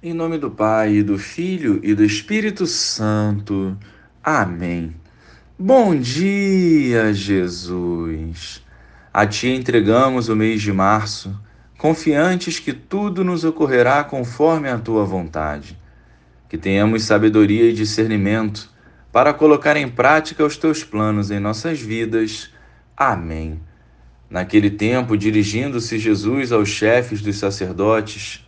Em nome do Pai, do Filho e do Espírito Santo. Amém. Bom dia, Jesus. A Ti entregamos o mês de março, confiantes que tudo nos ocorrerá conforme a Tua vontade. Que tenhamos sabedoria e discernimento para colocar em prática os Teus planos em nossas vidas. Amém. Naquele tempo, dirigindo-se Jesus aos chefes dos sacerdotes,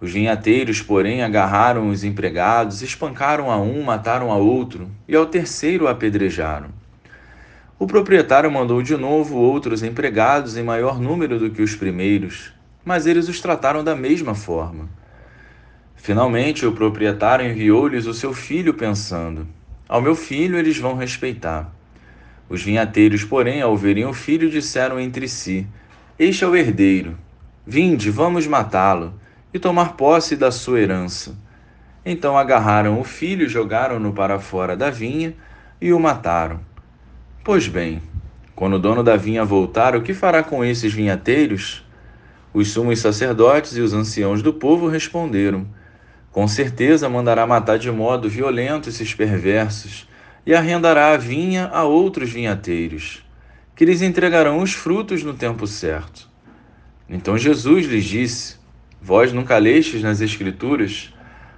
Os vinhateiros, porém, agarraram os empregados, espancaram a um, mataram a outro, e ao terceiro apedrejaram. O proprietário mandou de novo outros empregados em maior número do que os primeiros, mas eles os trataram da mesma forma. Finalmente, o proprietário enviou-lhes o seu filho, pensando: Ao meu filho eles vão respeitar. Os vinhateiros, porém, ao verem o filho, disseram entre si: Este é o herdeiro. Vinde, vamos matá-lo e tomar posse da sua herança. Então agarraram o filho, jogaram-no para fora da vinha e o mataram. Pois bem, quando o dono da vinha voltar, o que fará com esses vinhateiros? Os sumos sacerdotes e os anciãos do povo responderam: Com certeza mandará matar de modo violento esses perversos e arrendará a vinha a outros vinhateiros, que lhes entregarão os frutos no tempo certo. Então Jesus lhes disse: Vós nunca lestes nas Escrituras?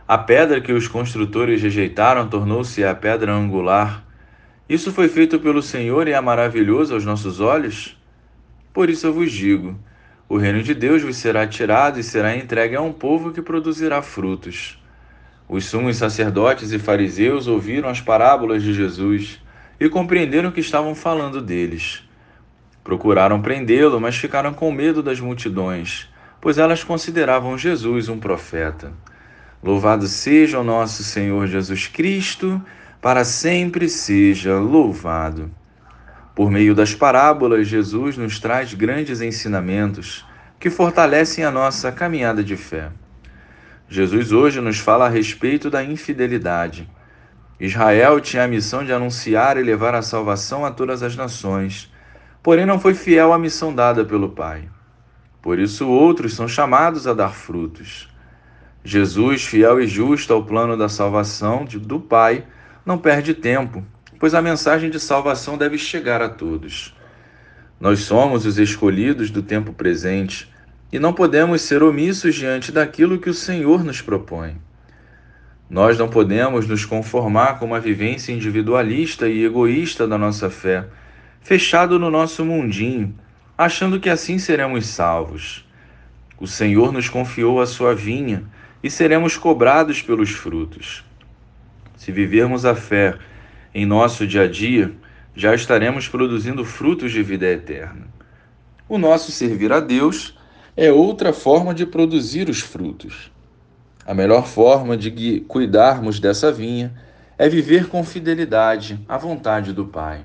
A pedra que os construtores rejeitaram tornou-se a pedra angular. Isso foi feito pelo Senhor e é maravilhoso aos nossos olhos? Por isso eu vos digo: o reino de Deus vos será tirado e será entregue a um povo que produzirá frutos. Os sumos sacerdotes e fariseus ouviram as parábolas de Jesus e compreenderam que estavam falando deles. Procuraram prendê-lo, mas ficaram com medo das multidões pois elas consideravam Jesus um profeta. Louvado seja o nosso Senhor Jesus Cristo, para sempre seja louvado. Por meio das parábolas, Jesus nos traz grandes ensinamentos que fortalecem a nossa caminhada de fé. Jesus hoje nos fala a respeito da infidelidade. Israel tinha a missão de anunciar e levar a salvação a todas as nações, porém não foi fiel à missão dada pelo Pai. Por isso, outros são chamados a dar frutos. Jesus, fiel e justo ao plano da salvação do Pai, não perde tempo, pois a mensagem de salvação deve chegar a todos. Nós somos os escolhidos do tempo presente e não podemos ser omissos diante daquilo que o Senhor nos propõe. Nós não podemos nos conformar com uma vivência individualista e egoísta da nossa fé, fechado no nosso mundinho achando que assim seremos salvos. O Senhor nos confiou a sua vinha e seremos cobrados pelos frutos. Se vivermos a fé em nosso dia a dia, já estaremos produzindo frutos de vida eterna. O nosso servir a Deus é outra forma de produzir os frutos. A melhor forma de cuidarmos dessa vinha é viver com fidelidade à vontade do Pai.